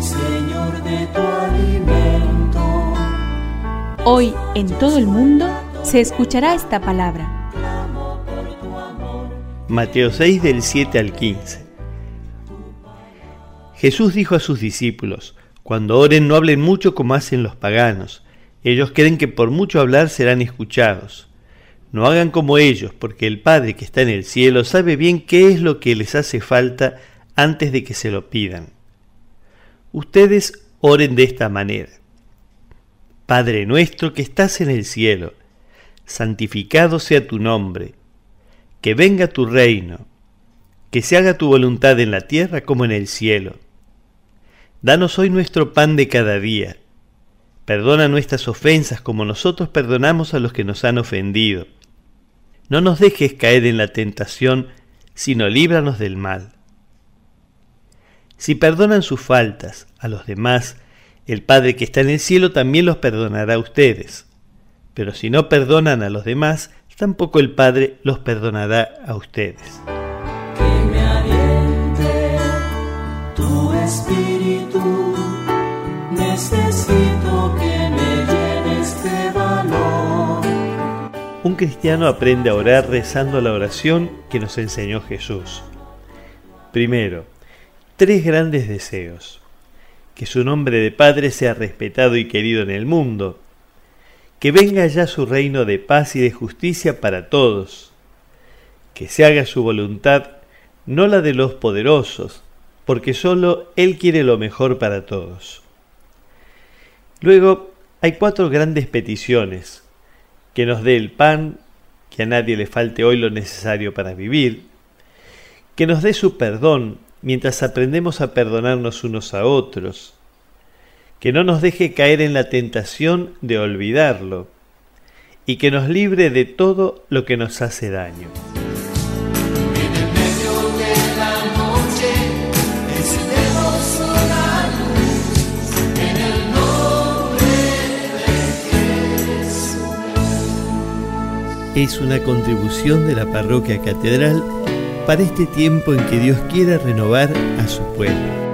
Señor, de tu alimento. Hoy en todo el mundo se escuchará esta palabra. Mateo 6 del 7 al 15. Jesús dijo a sus discípulos, cuando oren no hablen mucho como hacen los paganos. Ellos creen que por mucho hablar serán escuchados. No hagan como ellos, porque el Padre que está en el cielo sabe bien qué es lo que les hace falta antes de que se lo pidan. Ustedes oren de esta manera. Padre nuestro que estás en el cielo, santificado sea tu nombre, que venga tu reino, que se haga tu voluntad en la tierra como en el cielo. Danos hoy nuestro pan de cada día. Perdona nuestras ofensas como nosotros perdonamos a los que nos han ofendido. No nos dejes caer en la tentación, sino líbranos del mal. Si perdonan sus faltas a los demás, el Padre que está en el cielo también los perdonará a ustedes. Pero si no perdonan a los demás, tampoco el Padre los perdonará a ustedes. Que me aliente tu espíritu. Necesito que me llenes de valor. Un cristiano aprende a orar rezando la oración que nos enseñó Jesús. Primero, tres grandes deseos. Que su nombre de Padre sea respetado y querido en el mundo. Que venga ya su reino de paz y de justicia para todos. Que se haga su voluntad, no la de los poderosos, porque sólo Él quiere lo mejor para todos. Luego hay cuatro grandes peticiones. Que nos dé el pan, que a nadie le falte hoy lo necesario para vivir. Que nos dé su perdón mientras aprendemos a perdonarnos unos a otros. Que no nos deje caer en la tentación de olvidarlo. Y que nos libre de todo lo que nos hace daño. Es una contribución de la parroquia catedral para este tiempo en que Dios quiere renovar a su pueblo.